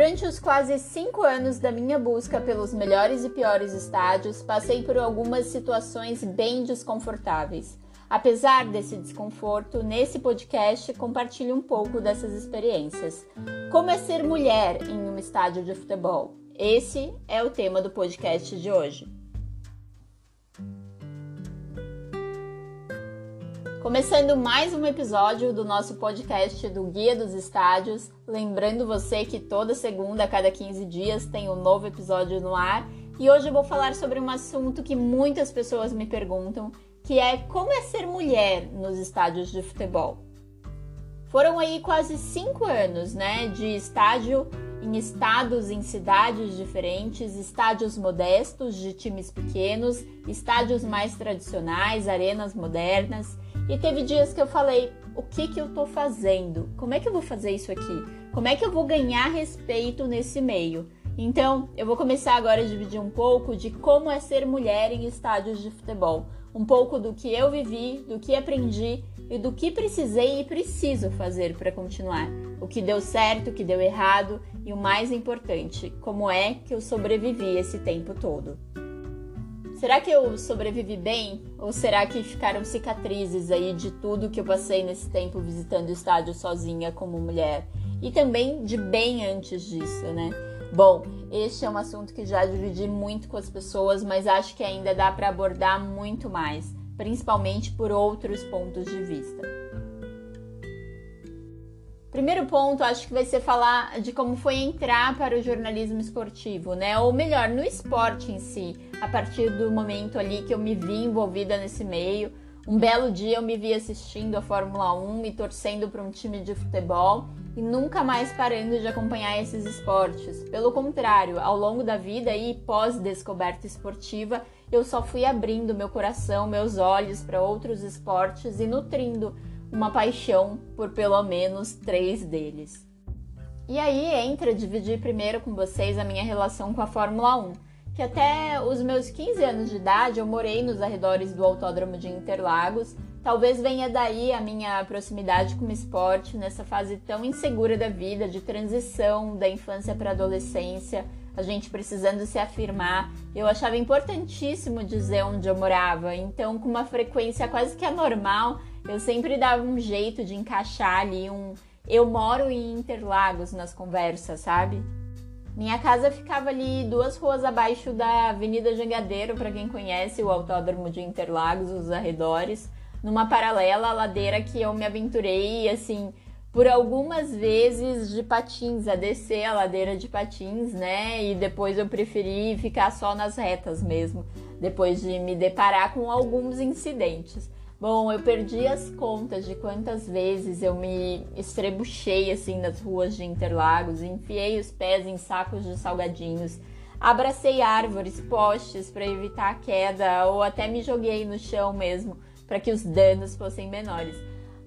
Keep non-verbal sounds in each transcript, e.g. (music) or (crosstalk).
Durante os quase cinco anos da minha busca pelos melhores e piores estádios, passei por algumas situações bem desconfortáveis. Apesar desse desconforto, nesse podcast compartilho um pouco dessas experiências. Como é ser mulher em um estádio de futebol? Esse é o tema do podcast de hoje. Começando mais um episódio do nosso podcast do Guia dos Estádios. Lembrando você que toda segunda, a cada 15 dias, tem um novo episódio no ar. E hoje eu vou falar sobre um assunto que muitas pessoas me perguntam, que é como é ser mulher nos estádios de futebol. Foram aí quase cinco anos, né, de estádio em estados em cidades diferentes, estádios modestos de times pequenos, estádios mais tradicionais, arenas modernas. E teve dias que eu falei: o que que eu tô fazendo? Como é que eu vou fazer isso aqui? Como é que eu vou ganhar respeito nesse meio? Então, eu vou começar agora a dividir um pouco de como é ser mulher em estádios de futebol, um pouco do que eu vivi, do que aprendi e do que precisei e preciso fazer para continuar. O que deu certo, o que deu errado e o mais importante, como é que eu sobrevivi esse tempo todo. Será que eu sobrevivi bem? Ou será que ficaram cicatrizes aí de tudo que eu passei nesse tempo visitando o estádio sozinha como mulher? E também de bem antes disso, né? Bom, este é um assunto que já dividi muito com as pessoas, mas acho que ainda dá para abordar muito mais, principalmente por outros pontos de vista. Primeiro ponto, acho que vai ser falar de como foi entrar para o jornalismo esportivo, né? Ou melhor, no esporte em si, a partir do momento ali que eu me vi envolvida nesse meio. Um belo dia eu me vi assistindo a Fórmula 1 e torcendo para um time de futebol e nunca mais parando de acompanhar esses esportes. Pelo contrário, ao longo da vida e pós-descoberta esportiva, eu só fui abrindo meu coração, meus olhos para outros esportes e nutrindo uma paixão por pelo menos três deles. E aí entra dividir primeiro com vocês a minha relação com a Fórmula 1, que até os meus 15 anos de idade eu morei nos arredores do Autódromo de Interlagos. Talvez venha daí a minha proximidade com o esporte nessa fase tão insegura da vida, de transição da infância para a adolescência, a gente precisando se afirmar. Eu achava importantíssimo dizer onde eu morava, então, com uma frequência quase que anormal, eu sempre dava um jeito de encaixar ali um. Eu moro em Interlagos nas conversas, sabe? Minha casa ficava ali duas ruas abaixo da Avenida Jangadeiro, para quem conhece o Autódromo de Interlagos, os arredores, numa paralela à ladeira que eu me aventurei, assim, por algumas vezes de patins, a descer a ladeira de patins, né? E depois eu preferi ficar só nas retas mesmo, depois de me deparar com alguns incidentes. Bom, eu perdi as contas de quantas vezes eu me estrebuchei assim nas ruas de Interlagos, enfiei os pés em sacos de salgadinhos, abracei árvores, postes para evitar a queda ou até me joguei no chão mesmo para que os danos fossem menores.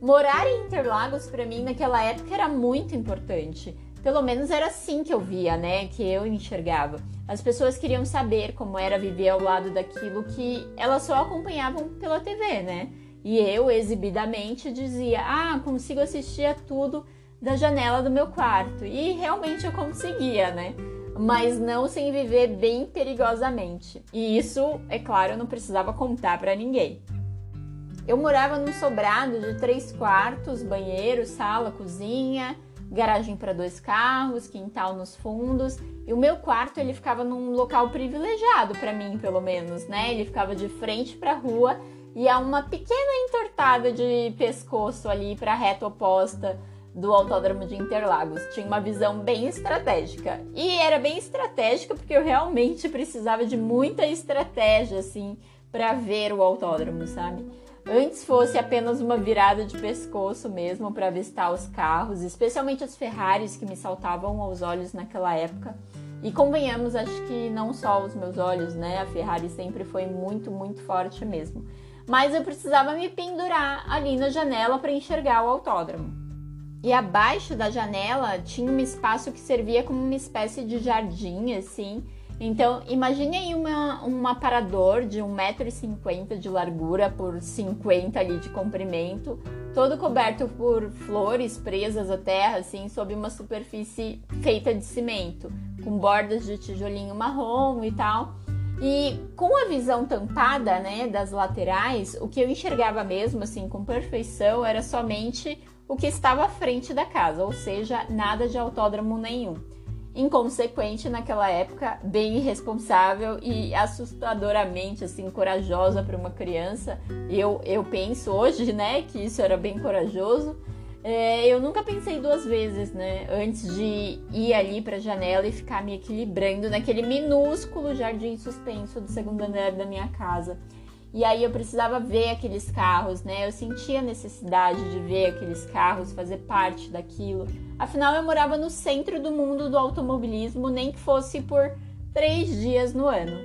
Morar em Interlagos para mim naquela época era muito importante. Pelo menos era assim que eu via, né? Que eu enxergava. As pessoas queriam saber como era viver ao lado daquilo que elas só acompanhavam pela TV, né? E eu, exibidamente, dizia: Ah, consigo assistir a tudo da janela do meu quarto. E realmente eu conseguia, né? Mas não sem viver bem perigosamente. E isso, é claro, eu não precisava contar para ninguém. Eu morava num sobrado de três quartos, banheiro, sala, cozinha, garagem para dois carros, quintal nos fundos. E o meu quarto ele ficava num local privilegiado para mim, pelo menos, né? Ele ficava de frente para a rua e há uma pequena entortada de pescoço ali para a reta oposta do Autódromo de Interlagos. Tinha uma visão bem estratégica. E era bem estratégica porque eu realmente precisava de muita estratégia assim para ver o autódromo, sabe? Antes fosse apenas uma virada de pescoço mesmo para avistar os carros, especialmente as Ferraris que me saltavam aos olhos naquela época. E convenhamos, acho que não só os meus olhos, né? A Ferrari sempre foi muito, muito forte mesmo mas eu precisava me pendurar ali na janela para enxergar o autódromo. E abaixo da janela tinha um espaço que servia como uma espécie de jardim, assim, Então, imagine aí uma, um aparador de 1,50m de largura por 50 ali de comprimento, todo coberto por flores presas à terra, assim, sob uma superfície feita de cimento, com bordas de tijolinho marrom e tal. E com a visão tampada, né, das laterais, o que eu enxergava mesmo, assim, com perfeição, era somente o que estava à frente da casa, ou seja, nada de autódromo nenhum inconsequente naquela época, bem irresponsável e assustadoramente assim corajosa para uma criança. Eu eu penso hoje, né, que isso era bem corajoso. É, eu nunca pensei duas vezes, né, antes de ir ali para a janela e ficar me equilibrando naquele minúsculo jardim suspenso do segundo andar da minha casa. E aí eu precisava ver aqueles carros, né? Eu sentia a necessidade de ver aqueles carros, fazer parte daquilo. Afinal, eu morava no centro do mundo do automobilismo, nem que fosse por três dias no ano.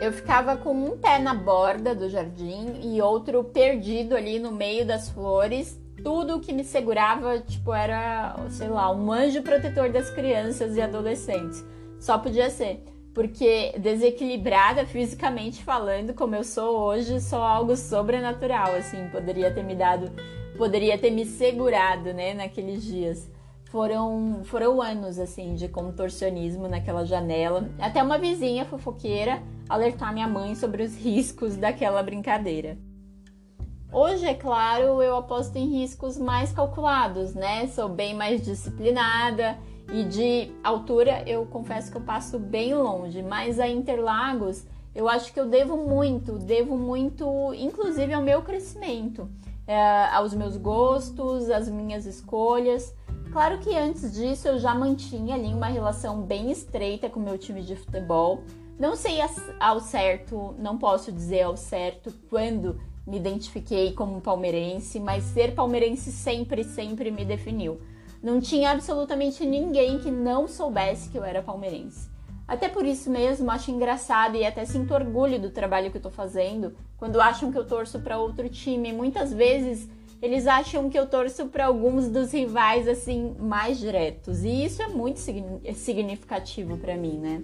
Eu ficava com um pé na borda do jardim e outro perdido ali no meio das flores. Tudo que me segurava, tipo, era, sei lá, um anjo protetor das crianças e adolescentes. Só podia ser porque desequilibrada fisicamente falando, como eu sou hoje, sou algo sobrenatural, assim, poderia ter me dado, poderia ter me segurado, né, naqueles dias. Foram, foram anos, assim, de contorcionismo naquela janela, até uma vizinha fofoqueira alertar minha mãe sobre os riscos daquela brincadeira. Hoje, é claro, eu aposto em riscos mais calculados, né? Sou bem mais disciplinada e de altura, eu confesso que eu passo bem longe, mas a Interlagos, eu acho que eu devo muito, devo muito, inclusive ao meu crescimento, é, aos meus gostos, às minhas escolhas. Claro que antes disso eu já mantinha ali uma relação bem estreita com o meu time de futebol. Não sei ao certo, não posso dizer ao certo quando me identifiquei como palmeirense, mas ser palmeirense sempre, sempre me definiu. Não tinha absolutamente ninguém que não soubesse que eu era palmeirense. Até por isso mesmo, acho engraçado e até sinto orgulho do trabalho que eu tô fazendo quando acham que eu torço para outro time. Muitas vezes eles acham que eu torço para alguns dos rivais assim mais diretos, e isso é muito significativo para mim, né?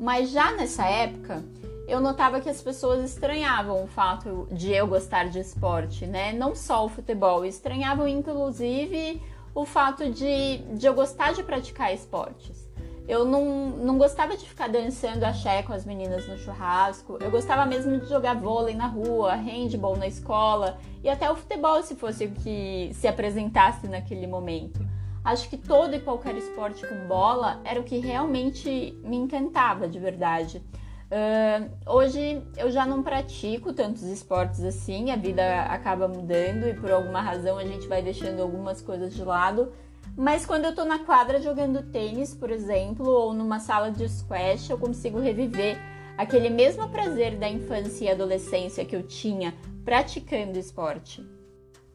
Mas já nessa época, eu notava que as pessoas estranhavam o fato de eu gostar de esporte, né? Não só o futebol, estranhavam inclusive o fato de, de eu gostar de praticar esportes. Eu não, não gostava de ficar dançando axé com as meninas no churrasco. Eu gostava mesmo de jogar vôlei na rua, handball na escola e até o futebol se fosse o que se apresentasse naquele momento. Acho que todo e qualquer esporte com bola era o que realmente me encantava de verdade. Uh, hoje eu já não pratico tantos esportes assim, a vida acaba mudando e por alguma razão a gente vai deixando algumas coisas de lado. Mas quando eu tô na quadra jogando tênis, por exemplo, ou numa sala de squash, eu consigo reviver aquele mesmo prazer da infância e adolescência que eu tinha praticando esporte.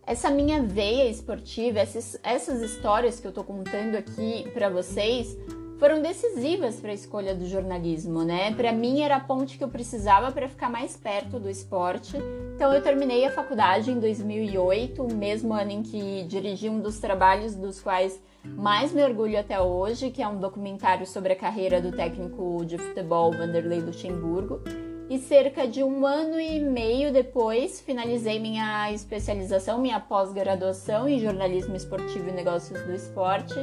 Essa minha veia esportiva, essas, essas histórias que eu tô contando aqui para vocês, foram decisivas para a escolha do jornalismo, né? Para mim era a ponte que eu precisava para ficar mais perto do esporte. Então eu terminei a faculdade em 2008, o mesmo ano em que dirigi um dos trabalhos dos quais mais me orgulho até hoje, que é um documentário sobre a carreira do técnico de futebol Vanderlei Luxemburgo. E cerca de um ano e meio depois, finalizei minha especialização, minha pós-graduação em jornalismo esportivo e negócios do esporte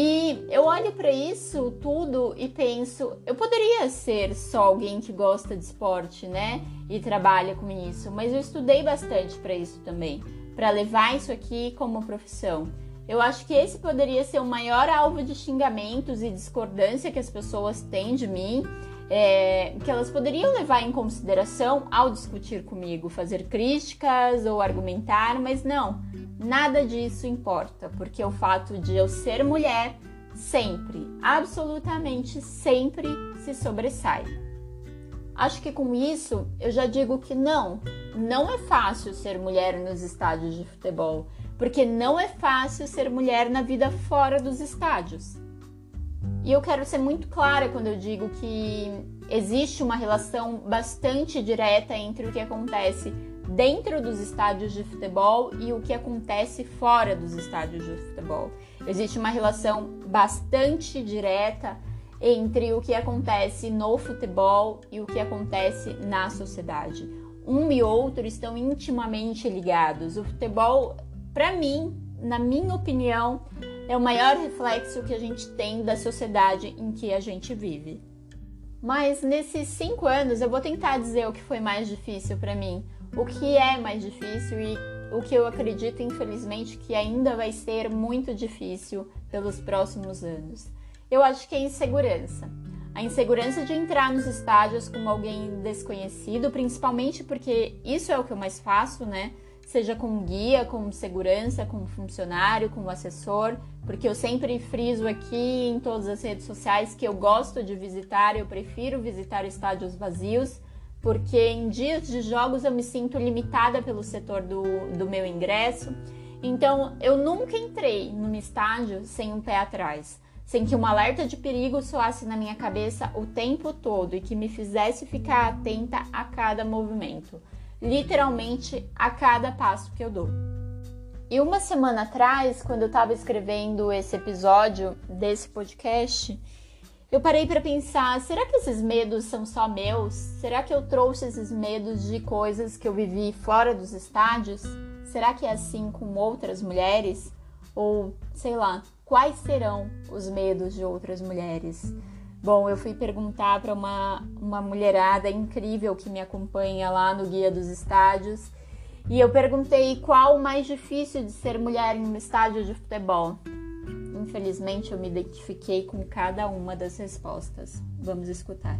e eu olho para isso tudo e penso, eu poderia ser só alguém que gosta de esporte, né? E trabalha com isso, mas eu estudei bastante para isso também, para levar isso aqui como profissão. Eu acho que esse poderia ser o maior alvo de xingamentos e discordância que as pessoas têm de mim é, que elas poderiam levar em consideração ao discutir comigo, fazer críticas ou argumentar, mas não, nada disso importa, porque o fato de eu ser mulher sempre, absolutamente sempre se sobressai. Acho que com isso eu já digo que não, não é fácil ser mulher nos estádios de futebol, porque não é fácil ser mulher na vida fora dos estádios. E eu quero ser muito clara quando eu digo que existe uma relação bastante direta entre o que acontece dentro dos estádios de futebol e o que acontece fora dos estádios de futebol. Existe uma relação bastante direta entre o que acontece no futebol e o que acontece na sociedade. Um e outro estão intimamente ligados. O futebol, para mim, na minha opinião, é o maior reflexo que a gente tem da sociedade em que a gente vive. Mas nesses cinco anos eu vou tentar dizer o que foi mais difícil para mim, o que é mais difícil e o que eu acredito, infelizmente, que ainda vai ser muito difícil pelos próximos anos. Eu acho que é insegurança. A insegurança de entrar nos estádios como alguém desconhecido, principalmente porque isso é o que eu mais faço, né? Seja como guia, como segurança, como funcionário, como assessor, porque eu sempre friso aqui em todas as redes sociais que eu gosto de visitar, eu prefiro visitar estádios vazios, porque em dias de jogos eu me sinto limitada pelo setor do, do meu ingresso. Então eu nunca entrei num estádio sem um pé atrás sem que um alerta de perigo soasse na minha cabeça o tempo todo e que me fizesse ficar atenta a cada movimento, literalmente a cada passo que eu dou. E uma semana atrás, quando eu estava escrevendo esse episódio desse podcast, eu parei para pensar: será que esses medos são só meus? Será que eu trouxe esses medos de coisas que eu vivi fora dos estádios? Será que é assim com outras mulheres? Ou, sei lá, quais serão os medos de outras mulheres? Bom, eu fui perguntar para uma, uma mulherada incrível que me acompanha lá no Guia dos Estádios e eu perguntei qual o mais difícil de ser mulher em um estádio de futebol. Infelizmente, eu me identifiquei com cada uma das respostas. Vamos escutar.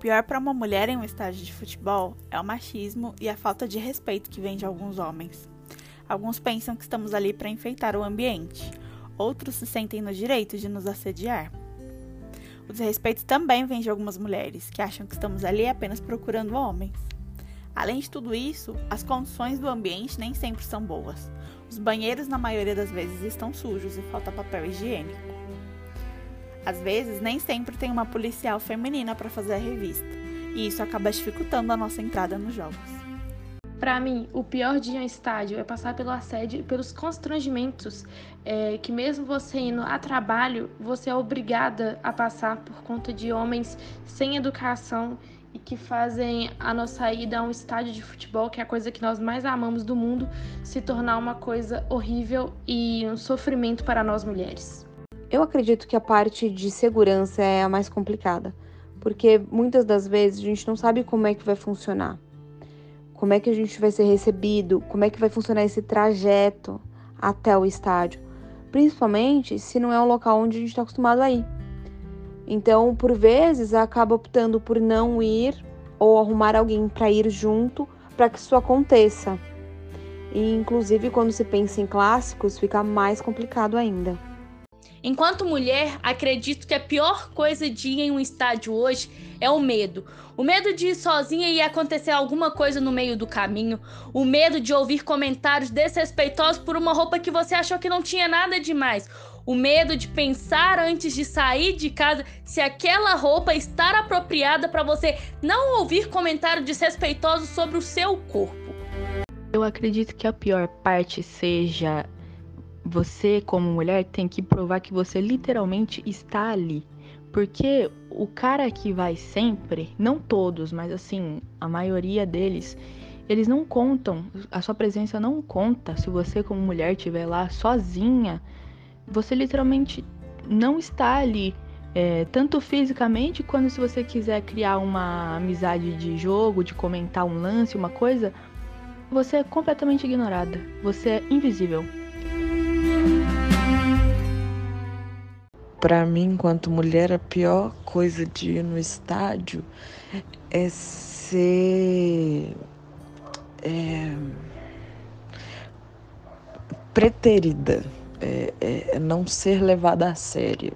Pior para uma mulher em um estádio de futebol é o machismo e a falta de respeito que vem de alguns homens. Alguns pensam que estamos ali para enfeitar o ambiente, outros se sentem no direito de nos assediar. O desrespeito também vem de algumas mulheres, que acham que estamos ali apenas procurando homens. Além de tudo isso, as condições do ambiente nem sempre são boas. Os banheiros, na maioria das vezes, estão sujos e falta papel higiênico. Às vezes, nem sempre tem uma policial feminina para fazer a revista, e isso acaba dificultando a nossa entrada nos jogos. Para mim, o pior dia em estádio é passar pelo assédio e pelos constrangimentos é, que, mesmo você indo a trabalho, você é obrigada a passar por conta de homens sem educação e que fazem a nossa ida a um estádio de futebol, que é a coisa que nós mais amamos do mundo, se tornar uma coisa horrível e um sofrimento para nós mulheres. Eu acredito que a parte de segurança é a mais complicada, porque muitas das vezes a gente não sabe como é que vai funcionar. Como é que a gente vai ser recebido, como é que vai funcionar esse trajeto até o estádio, principalmente se não é um local onde a gente está acostumado a ir. Então, por vezes, acaba optando por não ir ou arrumar alguém para ir junto para que isso aconteça. E, inclusive, quando se pensa em clássicos, fica mais complicado ainda. Enquanto mulher, acredito que a pior coisa de ir em um estádio hoje é o medo. O medo de ir sozinha e acontecer alguma coisa no meio do caminho. O medo de ouvir comentários desrespeitosos por uma roupa que você achou que não tinha nada demais. O medo de pensar antes de sair de casa se aquela roupa está apropriada para você não ouvir comentários desrespeitosos sobre o seu corpo. Eu acredito que a pior parte seja você, como mulher, tem que provar que você literalmente está ali. Porque o cara que vai sempre, não todos, mas assim, a maioria deles, eles não contam, a sua presença não conta. Se você, como mulher, estiver lá sozinha, você literalmente não está ali. É, tanto fisicamente, quanto se você quiser criar uma amizade de jogo, de comentar um lance, uma coisa, você é completamente ignorada. Você é invisível. Para mim, enquanto mulher, a pior coisa de ir no estádio é ser é, preterida, é, é, não ser levada a sério.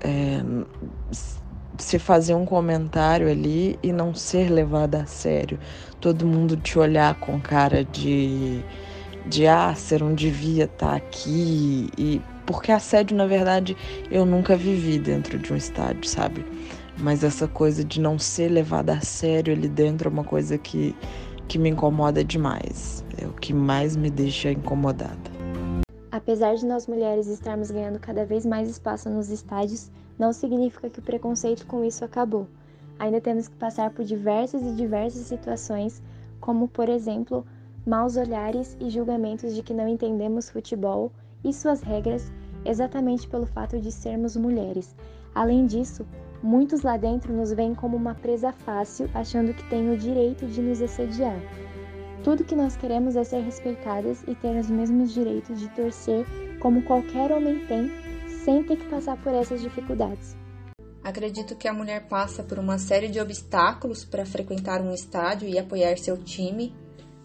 É, se fazer um comentário ali e não ser levada a sério. Todo mundo te olhar com cara de de ah, você não devia estar tá aqui. E porque assédio, na verdade, eu nunca vivi dentro de um estádio, sabe? Mas essa coisa de não ser levada a sério ali dentro é uma coisa que, que me incomoda demais. É o que mais me deixa incomodada. Apesar de nós mulheres estarmos ganhando cada vez mais espaço nos estádios, não significa que o preconceito com isso acabou. Ainda temos que passar por diversas e diversas situações, como, por exemplo, maus olhares e julgamentos de que não entendemos futebol e suas regras exatamente pelo fato de sermos mulheres. Além disso, muitos lá dentro nos veem como uma presa fácil, achando que têm o direito de nos assediar. Tudo que nós queremos é ser respeitadas e ter os mesmos direitos de torcer como qualquer homem tem, sem ter que passar por essas dificuldades. Acredito que a mulher passa por uma série de obstáculos para frequentar um estádio e apoiar seu time,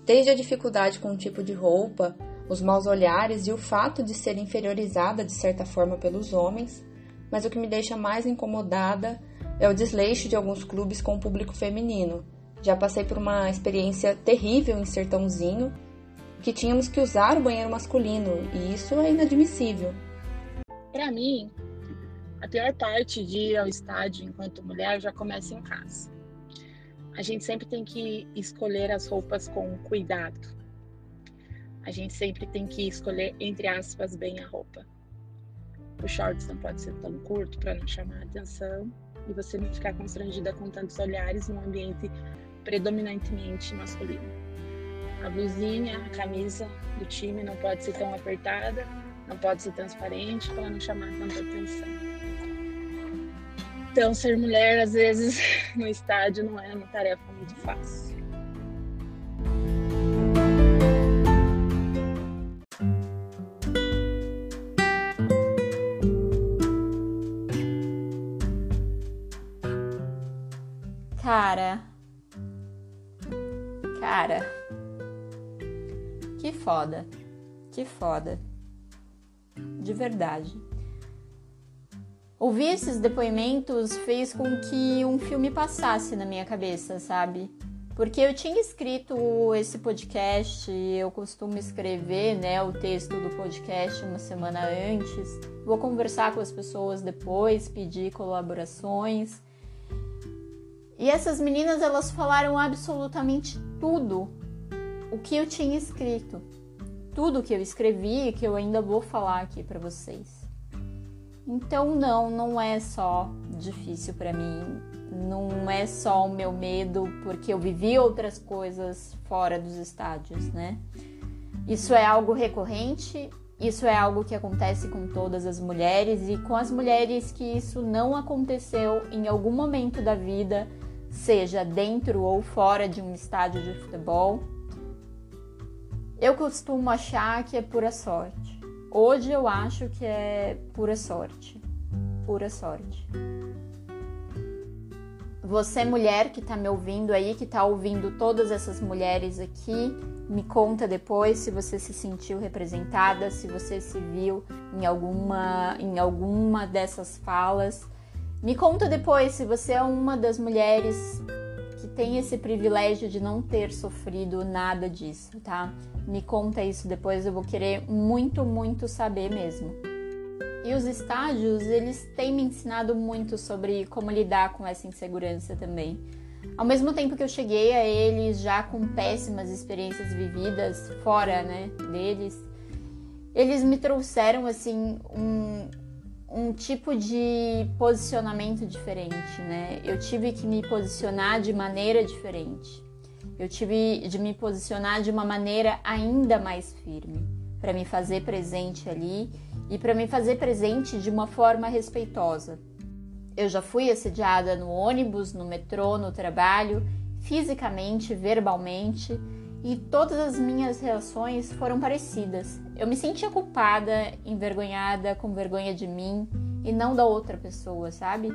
desde a dificuldade com o tipo de roupa, os maus olhares e o fato de ser inferiorizada de certa forma pelos homens, mas o que me deixa mais incomodada é o desleixo de alguns clubes com o público feminino. Já passei por uma experiência terrível em Sertãozinho, que tínhamos que usar o banheiro masculino, e isso é inadmissível. Para mim, a pior parte de ir ao estádio enquanto mulher já começa em casa. A gente sempre tem que escolher as roupas com cuidado a gente sempre tem que escolher, entre aspas, bem a roupa. O shorts não pode ser tão curto para não chamar a atenção e você não ficar constrangida com tantos olhares num ambiente predominantemente masculino. A blusinha, a camisa do time não pode ser tão apertada, não pode ser transparente para não chamar tanta atenção. Então, ser mulher, às vezes, (laughs) no estádio não é uma tarefa muito fácil. Cara. Cara. Que foda. Que foda. De verdade. Ouvir esses depoimentos fez com que um filme passasse na minha cabeça, sabe? Porque eu tinha escrito esse podcast, eu costumo escrever, né, o texto do podcast uma semana antes. Vou conversar com as pessoas depois, pedir colaborações. E essas meninas elas falaram absolutamente tudo o que eu tinha escrito, tudo que eu escrevi que eu ainda vou falar aqui para vocês. Então não, não é só difícil para mim, não é só o meu medo porque eu vivi outras coisas fora dos estádios, né? Isso é algo recorrente, isso é algo que acontece com todas as mulheres e com as mulheres que isso não aconteceu em algum momento da vida seja dentro ou fora de um estádio de futebol, eu costumo achar que é pura sorte. Hoje eu acho que é pura sorte. Pura sorte. Você, mulher que tá me ouvindo aí, que tá ouvindo todas essas mulheres aqui, me conta depois se você se sentiu representada, se você se viu em alguma, em alguma dessas falas me conta depois se você é uma das mulheres que tem esse privilégio de não ter sofrido nada disso, tá? Me conta isso depois, eu vou querer muito, muito saber mesmo. E os estádios, eles têm me ensinado muito sobre como lidar com essa insegurança também. Ao mesmo tempo que eu cheguei a eles já com péssimas experiências vividas fora, né, deles, eles me trouxeram assim um, um tipo de posicionamento diferente, né? Eu tive que me posicionar de maneira diferente. Eu tive de me posicionar de uma maneira ainda mais firme para me fazer presente ali e para me fazer presente de uma forma respeitosa. Eu já fui assediada no ônibus, no metrô, no trabalho, fisicamente, verbalmente, e todas as minhas reações foram parecidas. Eu me sentia culpada, envergonhada, com vergonha de mim e não da outra pessoa, sabe?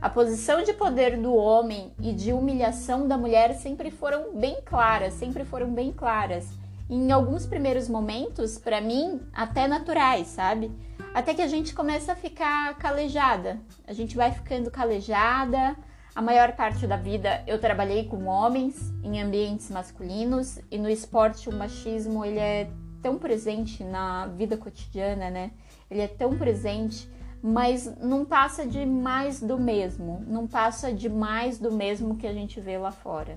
A posição de poder do homem e de humilhação da mulher sempre foram bem claras, sempre foram bem claras. Em alguns primeiros momentos, para mim, até naturais, sabe? Até que a gente começa a ficar calejada. A gente vai ficando calejada, a maior parte da vida eu trabalhei com homens em ambientes masculinos e no esporte o machismo ele é tão presente na vida cotidiana, né? Ele é tão presente mas não passa de mais do mesmo, não passa de mais do mesmo que a gente vê lá fora.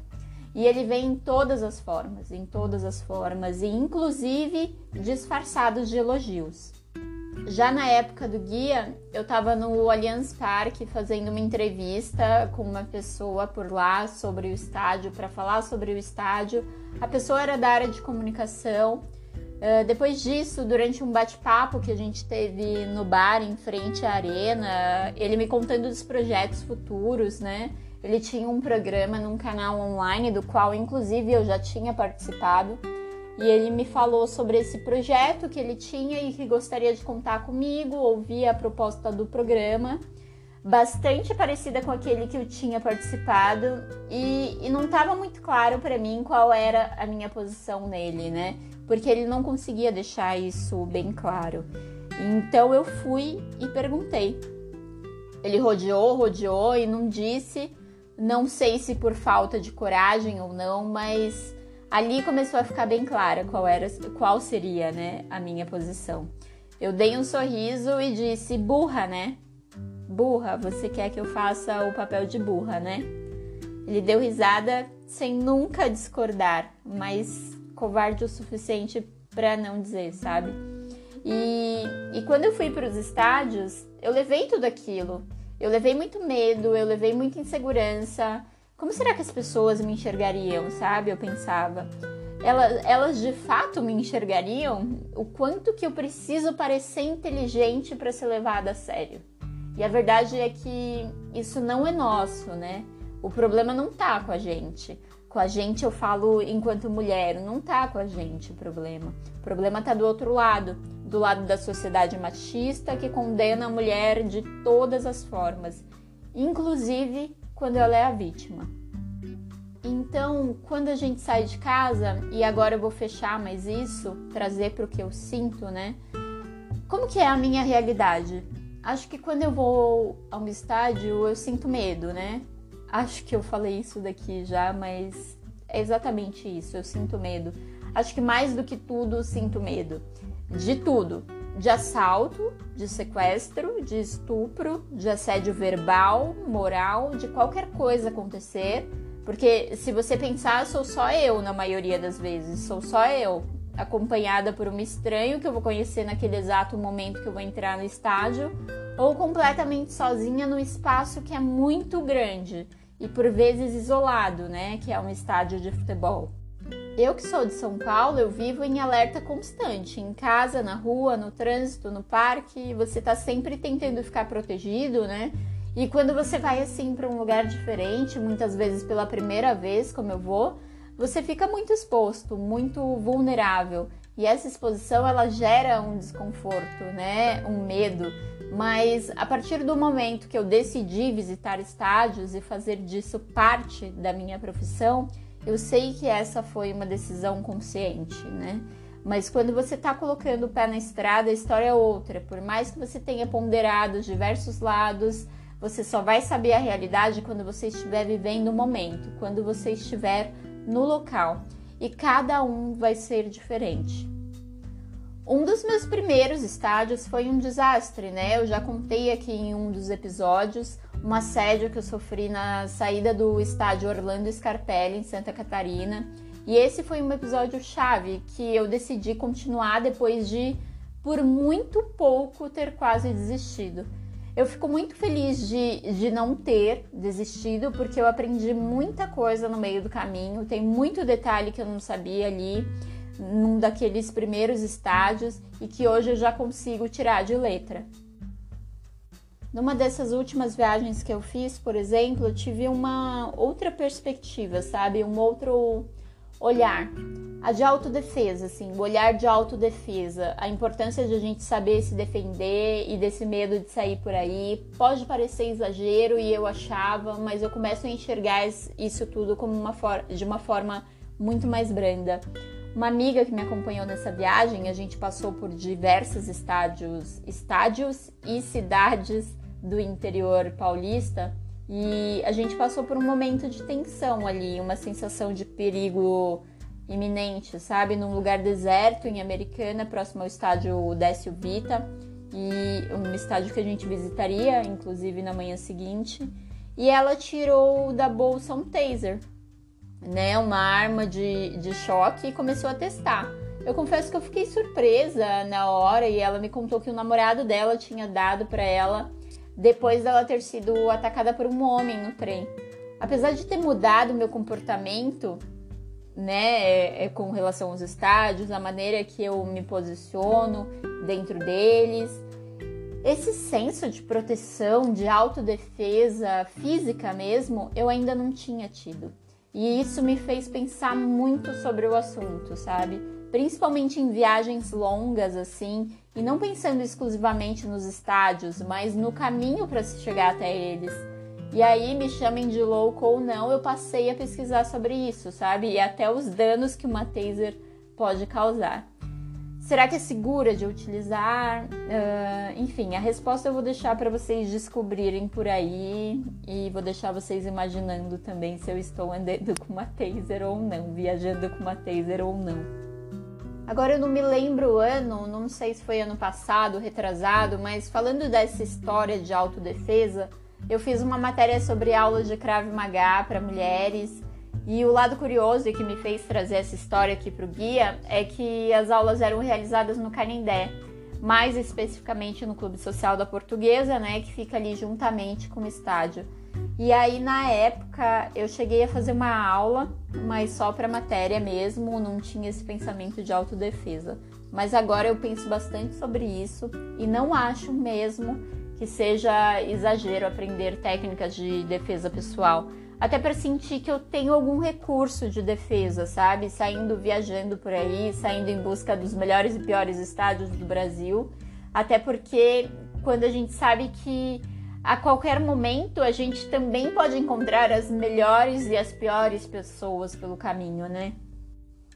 E ele vem em todas as formas, em todas as formas, e inclusive disfarçados de elogios. Já na época do guia, eu estava no Allianz Parque fazendo uma entrevista com uma pessoa por lá sobre o estádio, para falar sobre o estádio. A pessoa era da área de comunicação. Uh, depois disso, durante um bate-papo que a gente teve no bar em frente à arena, ele me contando dos projetos futuros, né? Ele tinha um programa num canal online do qual, inclusive, eu já tinha participado. E ele me falou sobre esse projeto que ele tinha e que gostaria de contar comigo. Ouvi a proposta do programa, bastante parecida com aquele que eu tinha participado, e, e não estava muito claro para mim qual era a minha posição nele, né? Porque ele não conseguia deixar isso bem claro. Então eu fui e perguntei. Ele rodeou, rodeou e não disse não sei se por falta de coragem ou não, mas ali começou a ficar bem clara qual era, qual seria, né, a minha posição. Eu dei um sorriso e disse: "Burra, né? Burra, você quer que eu faça o papel de burra, né?" Ele deu risada sem nunca discordar, mas covarde o suficiente para não dizer, sabe? E, e quando eu fui para os estádios, eu levei tudo aquilo. Eu levei muito medo, eu levei muita insegurança. Como será que as pessoas me enxergariam, sabe? Eu pensava. Elas, elas de fato me enxergariam o quanto que eu preciso parecer inteligente para ser levada a sério. E a verdade é que isso não é nosso, né? O problema não tá com a gente. Com a gente eu falo enquanto mulher, não tá com a gente o problema. O problema tá do outro lado do lado da sociedade machista que condena a mulher de todas as formas, inclusive quando ela é a vítima. Então, quando a gente sai de casa, e agora eu vou fechar mais isso, trazer para o que eu sinto, né? Como que é a minha realidade? Acho que quando eu vou a um estádio, eu sinto medo, né? Acho que eu falei isso daqui já, mas é exatamente isso, eu sinto medo. Acho que mais do que tudo, sinto medo de tudo: de assalto, de sequestro, de estupro, de assédio verbal, moral, de qualquer coisa acontecer. Porque se você pensar, sou só eu na maioria das vezes, sou só eu, acompanhada por um estranho que eu vou conhecer naquele exato momento que eu vou entrar no estádio, ou completamente sozinha no espaço que é muito grande e por vezes isolado, né, que é um estádio de futebol. Eu que sou de São Paulo, eu vivo em alerta constante, em casa, na rua, no trânsito, no parque, você tá sempre tentando ficar protegido, né? E quando você vai assim para um lugar diferente, muitas vezes pela primeira vez, como eu vou, você fica muito exposto, muito vulnerável. E essa exposição ela gera um desconforto, né? Um medo. Mas a partir do momento que eu decidi visitar estádios e fazer disso parte da minha profissão, eu sei que essa foi uma decisão consciente, né? Mas quando você está colocando o pé na estrada, a história é outra. Por mais que você tenha ponderado os diversos lados, você só vai saber a realidade quando você estiver vivendo o momento, quando você estiver no local. E cada um vai ser diferente. Um dos meus primeiros estádios foi um desastre, né? Eu já contei aqui em um dos episódios um assédio que eu sofri na saída do estádio Orlando Scarpelli, em Santa Catarina. E esse foi um episódio chave que eu decidi continuar depois de, por muito pouco, ter quase desistido. Eu fico muito feliz de, de não ter desistido, porque eu aprendi muita coisa no meio do caminho. Tem muito detalhe que eu não sabia ali, num daqueles primeiros estádios, e que hoje eu já consigo tirar de letra. Numa dessas últimas viagens que eu fiz, por exemplo, eu tive uma outra perspectiva, sabe? Um outro olhar. A de autodefesa, assim, o olhar de autodefesa, a importância de a gente saber se defender e desse medo de sair por aí. Pode parecer exagero e eu achava, mas eu começo a enxergar isso tudo como uma de uma forma muito mais branda. Uma amiga que me acompanhou nessa viagem, a gente passou por diversos estádios, estádios e cidades do interior paulista e a gente passou por um momento de tensão ali, uma sensação de perigo iminente, sabe? Num lugar deserto em Americana, próximo ao estádio Décio Vita. e um estádio que a gente visitaria, inclusive na manhã seguinte. E ela tirou da bolsa um taser, né, uma arma de, de choque e começou a testar. Eu confesso que eu fiquei surpresa na hora e ela me contou que o namorado dela tinha dado para ela depois dela ter sido atacada por um homem no trem. Apesar de ter mudado meu comportamento, né, é, é com relação aos estádios, a maneira que eu me posiciono dentro deles, esse senso de proteção, de autodefesa física mesmo, eu ainda não tinha tido. E isso me fez pensar muito sobre o assunto, sabe? Principalmente em viagens longas assim, e não pensando exclusivamente nos estádios, mas no caminho para se chegar até eles. E aí, me chamem de louco ou não, eu passei a pesquisar sobre isso, sabe? E até os danos que uma taser pode causar. Será que é segura de utilizar? Uh, enfim, a resposta eu vou deixar para vocês descobrirem por aí e vou deixar vocês imaginando também se eu estou andando com uma taser ou não, viajando com uma taser ou não. Agora eu não me lembro o ano, não sei se foi ano passado, retrasado, mas falando dessa história de autodefesa, eu fiz uma matéria sobre aulas de Krav Maga para mulheres. E o lado curioso e que me fez trazer essa história aqui para o guia é que as aulas eram realizadas no Canindé, mais especificamente no Clube Social da Portuguesa, né, que fica ali juntamente com o estádio. E aí, na época, eu cheguei a fazer uma aula, mas só para matéria mesmo, não tinha esse pensamento de autodefesa. Mas agora eu penso bastante sobre isso e não acho mesmo que seja exagero aprender técnicas de defesa pessoal. Até para sentir que eu tenho algum recurso de defesa, sabe? Saindo viajando por aí, saindo em busca dos melhores e piores estádios do Brasil. Até porque quando a gente sabe que a qualquer momento a gente também pode encontrar as melhores e as piores pessoas pelo caminho, né?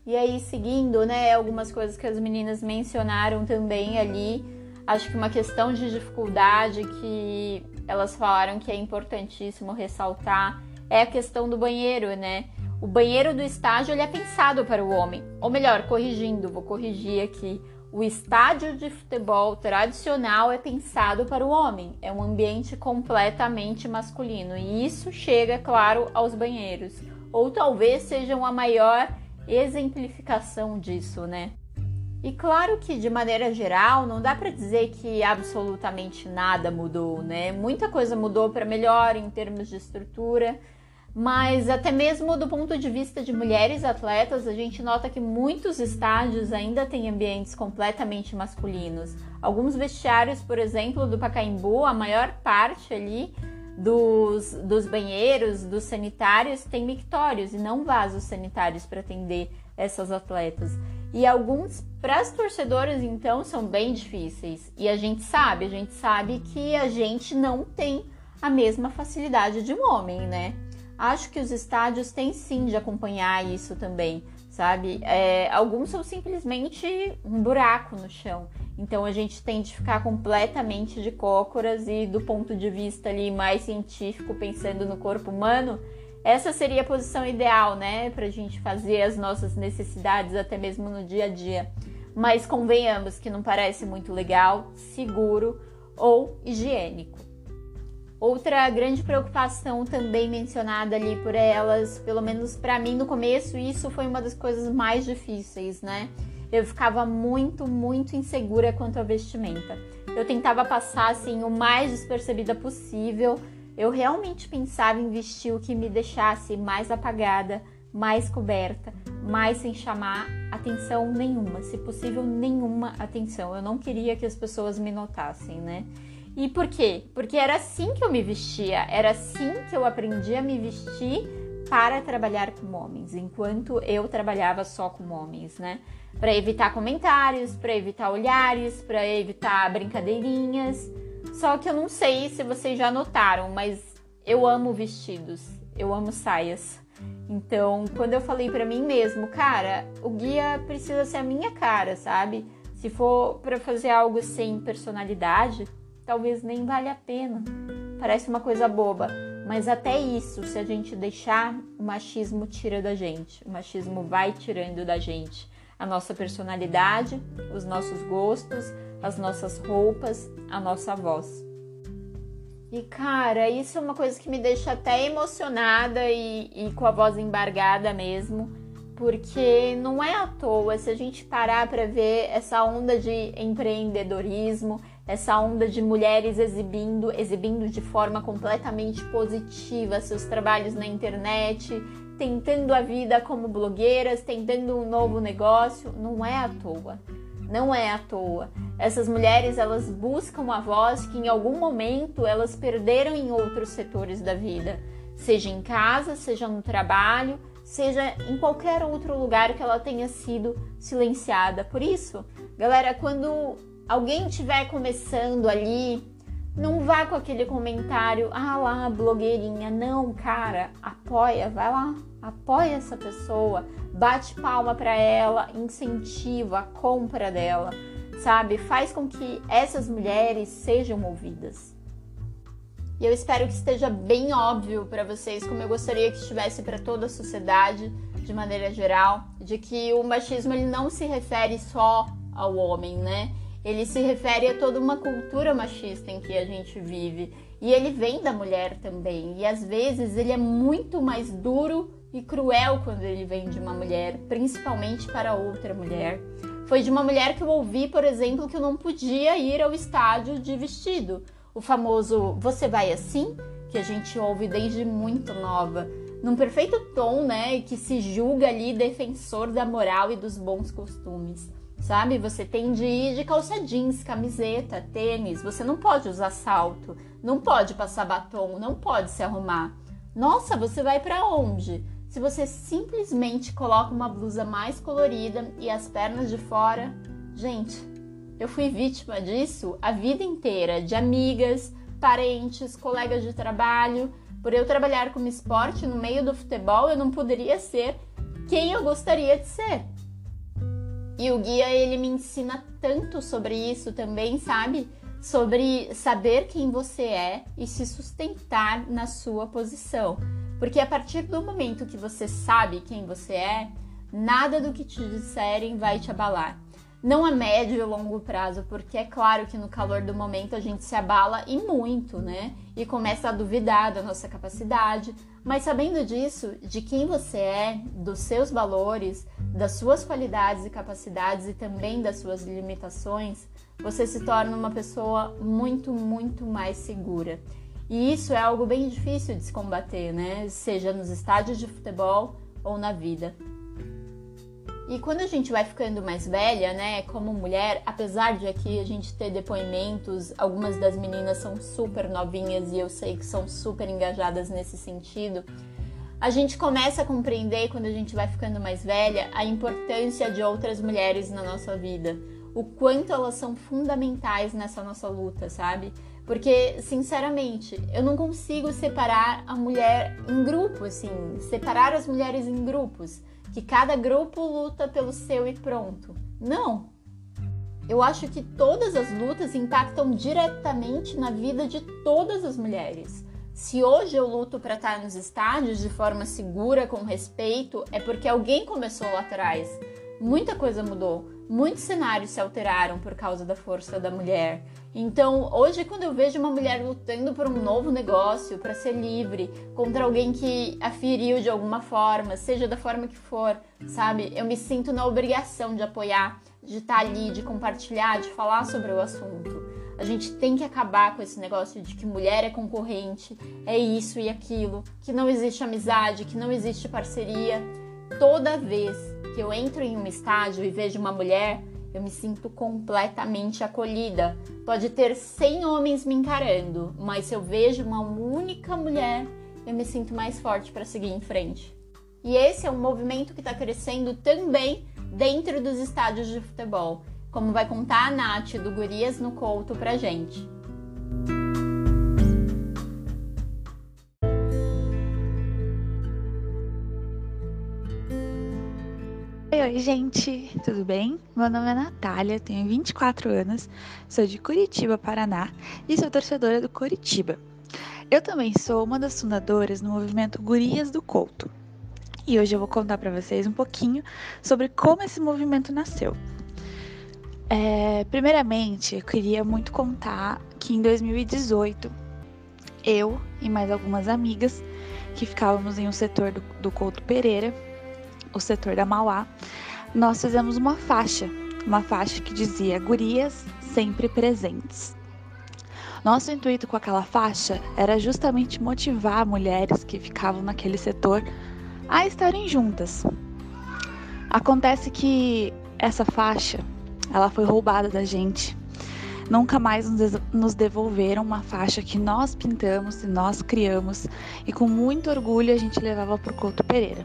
E aí, seguindo, né, algumas coisas que as meninas mencionaram também ali, acho que uma questão de dificuldade que elas falaram que é importantíssimo ressaltar é a questão do banheiro, né? O banheiro do estágio ele é pensado para o homem, ou melhor, corrigindo, vou corrigir aqui. O estádio de futebol tradicional é pensado para o homem, é um ambiente completamente masculino e isso chega, claro, aos banheiros, ou talvez sejam a maior exemplificação disso, né? E claro que de maneira geral não dá para dizer que absolutamente nada mudou, né? Muita coisa mudou para melhor em termos de estrutura, mas até mesmo do ponto de vista de mulheres atletas, a gente nota que muitos estádios ainda têm ambientes completamente masculinos. Alguns vestiários, por exemplo, do Pacaembu, a maior parte ali dos, dos banheiros, dos sanitários, tem mictórios e não vasos sanitários para atender essas atletas. E alguns para as torcedoras, então, são bem difíceis. E a gente sabe, a gente sabe que a gente não tem a mesma facilidade de um homem, né? Acho que os estádios têm sim de acompanhar isso também, sabe? É, alguns são simplesmente um buraco no chão. Então a gente tem de ficar completamente de cócoras e do ponto de vista ali mais científico, pensando no corpo humano, essa seria a posição ideal, né, para a gente fazer as nossas necessidades até mesmo no dia a dia. Mas convenhamos que não parece muito legal, seguro ou higiênico. Outra grande preocupação também mencionada ali por elas, pelo menos para mim no começo, isso foi uma das coisas mais difíceis, né? Eu ficava muito, muito insegura quanto à vestimenta. Eu tentava passar assim o mais despercebida possível. Eu realmente pensava em vestir o que me deixasse mais apagada, mais coberta, mais sem chamar atenção nenhuma, se possível nenhuma atenção. Eu não queria que as pessoas me notassem, né? E por quê? Porque era assim que eu me vestia, era assim que eu aprendi a me vestir para trabalhar com homens, enquanto eu trabalhava só com homens, né? Para evitar comentários, para evitar olhares, para evitar brincadeirinhas. Só que eu não sei se vocês já notaram, mas eu amo vestidos, eu amo saias. Então, quando eu falei para mim mesmo, cara, o guia precisa ser a minha cara, sabe? Se for para fazer algo sem personalidade, talvez nem valha a pena. Parece uma coisa boba, mas até isso, se a gente deixar, o machismo tira da gente. O machismo vai tirando da gente a nossa personalidade, os nossos gostos, as nossas roupas, a nossa voz. E cara, isso é uma coisa que me deixa até emocionada e, e com a voz embargada mesmo, porque não é à toa se a gente parar para ver essa onda de empreendedorismo, essa onda de mulheres exibindo, exibindo de forma completamente positiva seus trabalhos na internet, tentando a vida como blogueiras, tentando um novo negócio, não é à toa. Não é à toa. Essas mulheres, elas buscam a voz que em algum momento elas perderam em outros setores da vida, seja em casa, seja no trabalho, seja em qualquer outro lugar que ela tenha sido silenciada. Por isso, galera, quando alguém estiver começando ali, não vá com aquele comentário, ah lá, blogueirinha. Não, cara, apoia, vai lá, apoia essa pessoa, bate palma para ela, incentiva a compra dela, sabe? Faz com que essas mulheres sejam ouvidas. E eu espero que esteja bem óbvio para vocês, como eu gostaria que estivesse para toda a sociedade de maneira geral, de que o machismo ele não se refere só ao homem, né? Ele se refere a toda uma cultura machista em que a gente vive. E ele vem da mulher também. E às vezes ele é muito mais duro e cruel quando ele vem de uma mulher, principalmente para outra mulher. Foi de uma mulher que eu ouvi, por exemplo, que eu não podia ir ao estádio de vestido. O famoso você vai assim, que a gente ouve desde muito nova, num perfeito tom, né, que se julga ali defensor da moral e dos bons costumes sabe? Você tem de ir de calça jeans, camiseta, tênis. Você não pode usar salto, não pode passar batom, não pode se arrumar. Nossa, você vai para onde? Se você simplesmente coloca uma blusa mais colorida e as pernas de fora, gente, eu fui vítima disso a vida inteira, de amigas, parentes, colegas de trabalho. Por eu trabalhar como esporte no meio do futebol, eu não poderia ser quem eu gostaria de ser. E o guia ele me ensina tanto sobre isso também, sabe? Sobre saber quem você é e se sustentar na sua posição. Porque a partir do momento que você sabe quem você é, nada do que te disserem vai te abalar. Não a médio e longo prazo, porque é claro que no calor do momento a gente se abala e muito, né? E começa a duvidar da nossa capacidade. Mas sabendo disso, de quem você é, dos seus valores, das suas qualidades e capacidades e também das suas limitações, você se torna uma pessoa muito, muito mais segura. E isso é algo bem difícil de se combater, né? Seja nos estádios de futebol ou na vida. E quando a gente vai ficando mais velha, né, como mulher, apesar de aqui a gente ter depoimentos, algumas das meninas são super novinhas e eu sei que são super engajadas nesse sentido, a gente começa a compreender, quando a gente vai ficando mais velha, a importância de outras mulheres na nossa vida. O quanto elas são fundamentais nessa nossa luta, sabe? Porque, sinceramente, eu não consigo separar a mulher em grupo, assim, separar as mulheres em grupos, que cada grupo luta pelo seu e pronto. Não! Eu acho que todas as lutas impactam diretamente na vida de todas as mulheres. Se hoje eu luto para estar nos estádios de forma segura, com respeito, é porque alguém começou lá atrás. Muita coisa mudou, muitos cenários se alteraram por causa da força da mulher. Então, hoje, quando eu vejo uma mulher lutando por um novo negócio, para ser livre, contra alguém que a feriu de alguma forma, seja da forma que for, sabe? Eu me sinto na obrigação de apoiar, de estar ali, de compartilhar, de falar sobre o assunto. A gente tem que acabar com esse negócio de que mulher é concorrente, é isso e aquilo, que não existe amizade, que não existe parceria. Toda vez que eu entro em um estádio e vejo uma mulher, eu me sinto completamente acolhida. Pode ter 100 homens me encarando, mas se eu vejo uma única mulher, eu me sinto mais forte para seguir em frente. E esse é um movimento que está crescendo também dentro dos estádios de futebol como vai contar a Nath do Gurias no Couto pra gente. Oi, gente, tudo bem? Meu nome é Natália, tenho 24 anos, sou de Curitiba, Paraná e sou torcedora do Curitiba. Eu também sou uma das fundadoras no movimento Gurias do Couto. E hoje eu vou contar para vocês um pouquinho sobre como esse movimento nasceu. É, primeiramente, eu queria muito contar que em 2018, eu e mais algumas amigas que ficávamos em um setor do, do Couto Pereira, o setor da Mauá, nós fizemos uma faixa, uma faixa que dizia Gurias sempre presentes. Nosso intuito com aquela faixa era justamente motivar mulheres que ficavam naquele setor a estarem juntas. Acontece que essa faixa ela foi roubada da gente. Nunca mais nos devolveram uma faixa que nós pintamos e nós criamos e com muito orgulho a gente levava para o Couto Pereira.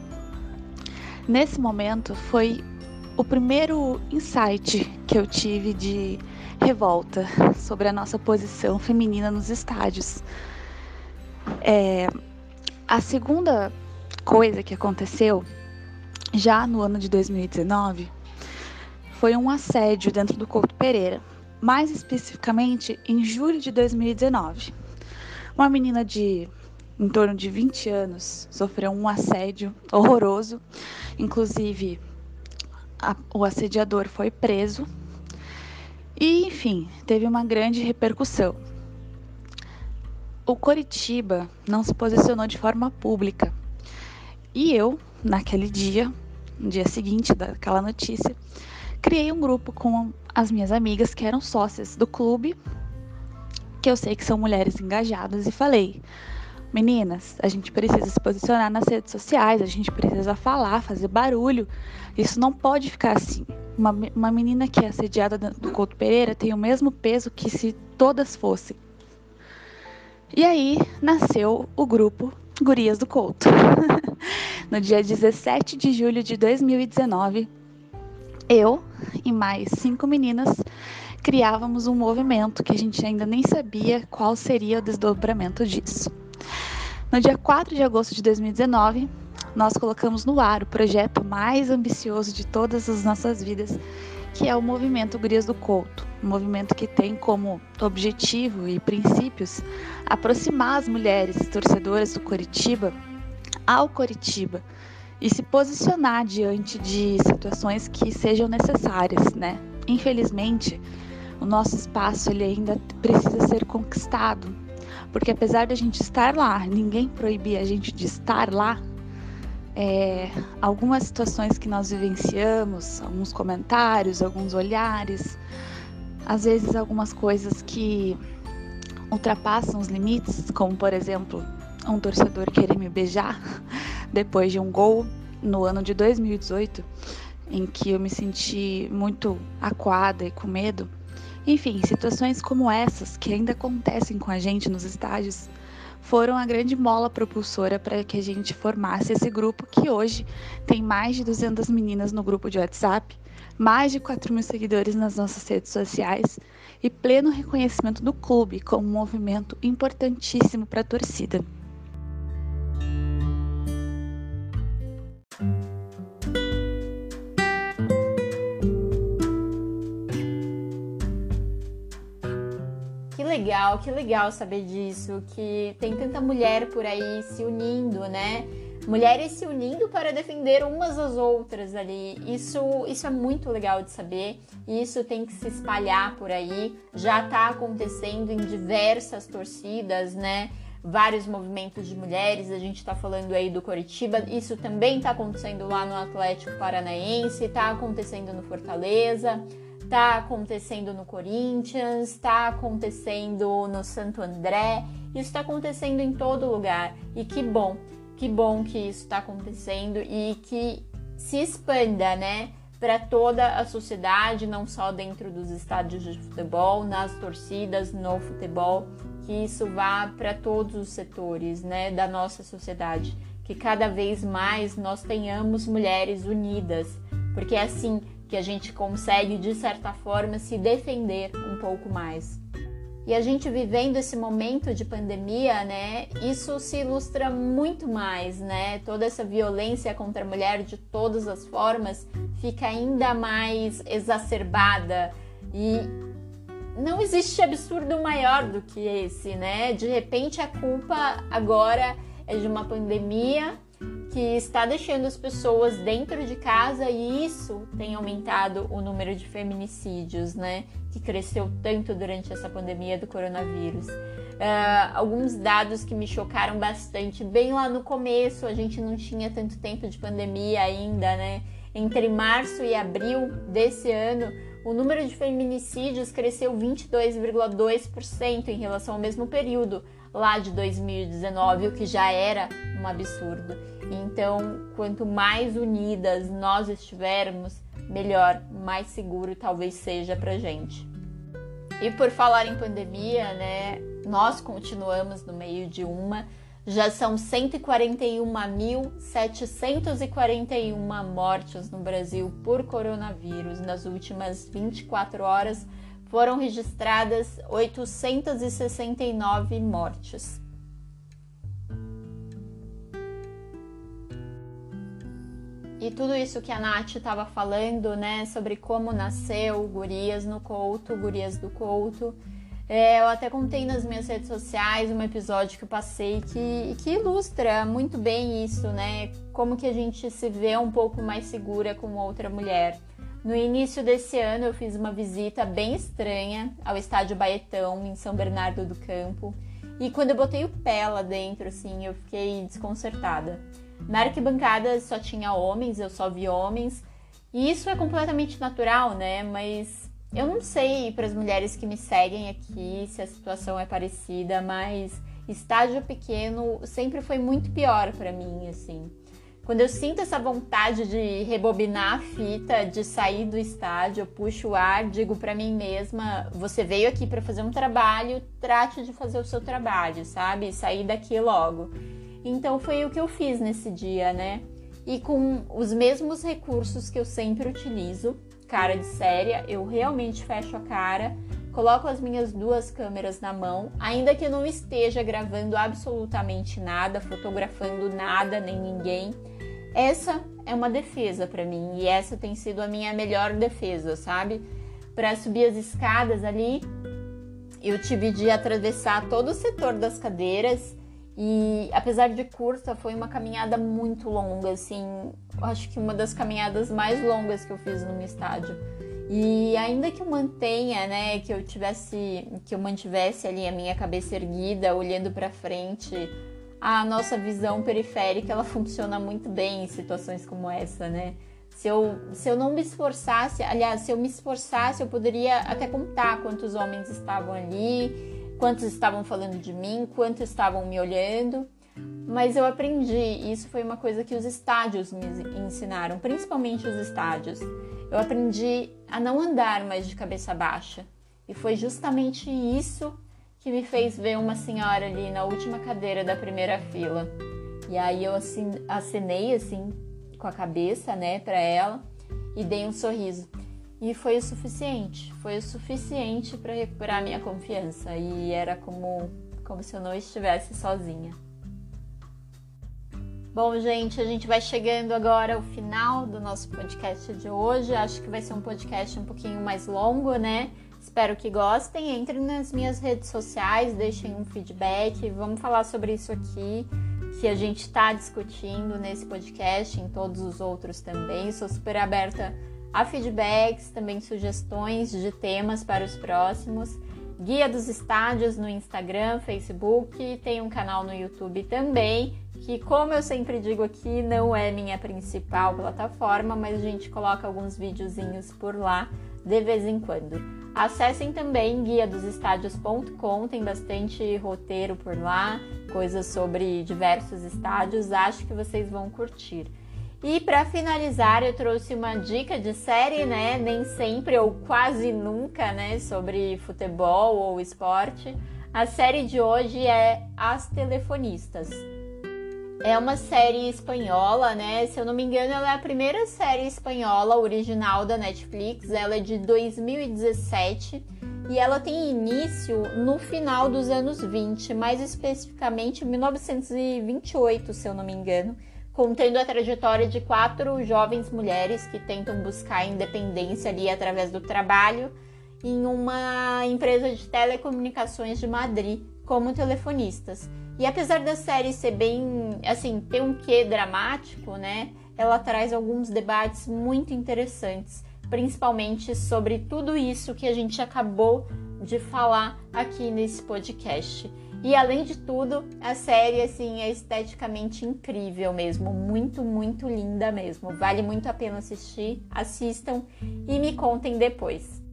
Nesse momento foi o primeiro insight que eu tive de revolta sobre a nossa posição feminina nos estádios. É, a segunda coisa que aconteceu já no ano de 2019 foi um assédio dentro do Couto Pereira, mais especificamente em julho de 2019. Uma menina de em torno de 20 anos sofreu um assédio horroroso, inclusive a, o assediador foi preso. E, enfim, teve uma grande repercussão. O Coritiba não se posicionou de forma pública. E eu, naquele dia, no dia seguinte daquela notícia, criei um grupo com as minhas amigas que eram sócias do clube, que eu sei que são mulheres engajadas, e falei: meninas, a gente precisa se posicionar nas redes sociais, a gente precisa falar, fazer barulho. Isso não pode ficar assim. Uma, uma menina que é assediada do Couto Pereira tem o mesmo peso que se todas fossem. E aí nasceu o grupo Gurias do Couto. (laughs) no dia 17 de julho de 2019, eu e mais cinco meninas criávamos um movimento que a gente ainda nem sabia qual seria o desdobramento disso. No dia 4 de agosto de 2019, nós colocamos no ar o projeto mais ambicioso de todas as nossas vidas, que é o movimento Gurias do Couto, um movimento que tem como objetivo e princípios aproximar as mulheres torcedoras do Coritiba ao Coritiba e se posicionar diante de situações que sejam necessárias, né? Infelizmente, o nosso espaço ele ainda precisa ser conquistado, porque apesar da gente estar lá, ninguém proibir a gente de estar lá. É, algumas situações que nós vivenciamos, alguns comentários, alguns olhares, às vezes algumas coisas que ultrapassam os limites, como por exemplo um torcedor querer me beijar (laughs) depois de um gol no ano de 2018, em que eu me senti muito acuada e com medo. Enfim, situações como essas que ainda acontecem com a gente nos estádios foram a grande mola propulsora para que a gente formasse esse grupo que hoje tem mais de 200 meninas no grupo de WhatsApp, mais de 4 mil seguidores nas nossas redes sociais e pleno reconhecimento do clube como um movimento importantíssimo para a torcida. Legal, que legal saber disso, que tem tanta mulher por aí se unindo, né? Mulheres se unindo para defender umas às outras ali. Isso, isso é muito legal de saber. E isso tem que se espalhar por aí. Já está acontecendo em diversas torcidas, né? Vários movimentos de mulheres. A gente está falando aí do Coritiba. Isso também está acontecendo lá no Atlético Paranaense, está acontecendo no Fortaleza. Tá acontecendo no Corinthians, está acontecendo no Santo André, isso está acontecendo em todo lugar. E que bom, que bom que isso está acontecendo e que se expanda, né? Para toda a sociedade, não só dentro dos estádios de futebol, nas torcidas, no futebol, que isso vá para todos os setores, né, da nossa sociedade, que cada vez mais nós tenhamos mulheres unidas, porque assim que a gente consegue, de certa forma, se defender um pouco mais. E a gente vivendo esse momento de pandemia, né, isso se ilustra muito mais, né? Toda essa violência contra a mulher de todas as formas fica ainda mais exacerbada e não existe absurdo maior do que esse, né? De repente a culpa agora é de uma pandemia que está deixando as pessoas dentro de casa e isso tem aumentado o número de feminicídios, né? Que cresceu tanto durante essa pandemia do coronavírus. Uh, alguns dados que me chocaram bastante. Bem lá no começo, a gente não tinha tanto tempo de pandemia ainda, né? Entre março e abril desse ano, o número de feminicídios cresceu 22,2% em relação ao mesmo período lá de 2019, o que já era um absurdo. Então, quanto mais unidas nós estivermos, melhor, mais seguro talvez seja pra gente. E por falar em pandemia, né, nós continuamos no meio de uma. Já são 141.741 mortes no Brasil por coronavírus. Nas últimas 24 horas foram registradas 869 mortes. E tudo isso que a Nath estava falando, né, sobre como nasceu Gurias no Couto, Gurias do Couto. É, eu até contei nas minhas redes sociais um episódio que eu passei que, que ilustra muito bem isso, né? Como que a gente se vê um pouco mais segura com outra mulher. No início desse ano eu fiz uma visita bem estranha ao estádio Baetão, em São Bernardo do Campo. E quando eu botei o pé lá dentro, assim, eu fiquei desconcertada. Na arquibancada só tinha homens, eu só vi homens. E isso é completamente natural, né? Mas eu não sei para as mulheres que me seguem aqui se a situação é parecida, mas estágio pequeno sempre foi muito pior para mim, assim. Quando eu sinto essa vontade de rebobinar a fita, de sair do estádio, eu puxo o ar, digo para mim mesma: você veio aqui para fazer um trabalho, trate de fazer o seu trabalho, sabe? Sair daqui logo. Então foi o que eu fiz nesse dia, né? E com os mesmos recursos que eu sempre utilizo, cara de séria, eu realmente fecho a cara, coloco as minhas duas câmeras na mão, ainda que eu não esteja gravando absolutamente nada, fotografando nada nem ninguém. Essa é uma defesa para mim e essa tem sido a minha melhor defesa, sabe? Para subir as escadas ali, eu tive de atravessar todo o setor das cadeiras e apesar de curta, foi uma caminhada muito longa, assim, acho que uma das caminhadas mais longas que eu fiz no meu estádio. E ainda que eu mantenha, né, que eu tivesse, que eu mantivesse ali a minha cabeça erguida, olhando para frente, a nossa visão periférica ela funciona muito bem em situações como essa, né? Se eu, se eu não me esforçasse, aliás, se eu me esforçasse, eu poderia até contar quantos homens estavam ali, quantos estavam falando de mim, quantos estavam me olhando. Mas eu aprendi, e isso foi uma coisa que os estádios me ensinaram, principalmente os estádios. Eu aprendi a não andar mais de cabeça baixa. E foi justamente isso que me fez ver uma senhora ali na última cadeira da primeira fila. E aí eu acenei assim com a cabeça, né, para ela e dei um sorriso. E foi o suficiente, foi o suficiente para recuperar minha confiança e era como, como se eu não estivesse sozinha. Bom, gente, a gente vai chegando agora ao final do nosso podcast de hoje. Acho que vai ser um podcast um pouquinho mais longo, né? Espero que gostem. Entrem nas minhas redes sociais, deixem um feedback. Vamos falar sobre isso aqui que a gente está discutindo nesse podcast, em todos os outros também. Sou super aberta Há feedbacks, também sugestões de temas para os próximos. Guia dos estádios no Instagram, Facebook, tem um canal no YouTube também, que como eu sempre digo aqui, não é minha principal plataforma, mas a gente coloca alguns videozinhos por lá de vez em quando. Acessem também guia dos estádios.com, tem bastante roteiro por lá, coisas sobre diversos estádios, acho que vocês vão curtir. E para finalizar, eu trouxe uma dica de série, né? Nem sempre ou quase nunca, né? Sobre futebol ou esporte. A série de hoje é As Telefonistas. É uma série espanhola, né? Se eu não me engano, ela é a primeira série espanhola original da Netflix. Ela é de 2017 e ela tem início no final dos anos 20, mais especificamente 1928, se eu não me engano contendo a trajetória de quatro jovens mulheres que tentam buscar independência ali através do trabalho em uma empresa de telecomunicações de Madrid como telefonistas. E apesar da série ser bem, assim, ter um quê dramático, né? Ela traz alguns debates muito interessantes, principalmente sobre tudo isso que a gente acabou de falar aqui nesse podcast. E além de tudo, a série assim é esteticamente incrível mesmo, muito, muito linda mesmo. Vale muito a pena assistir. Assistam e me contem depois.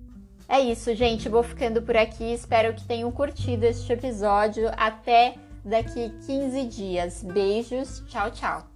É isso, gente. Vou ficando por aqui. Espero que tenham curtido este episódio. Até daqui 15 dias. Beijos. Tchau, tchau.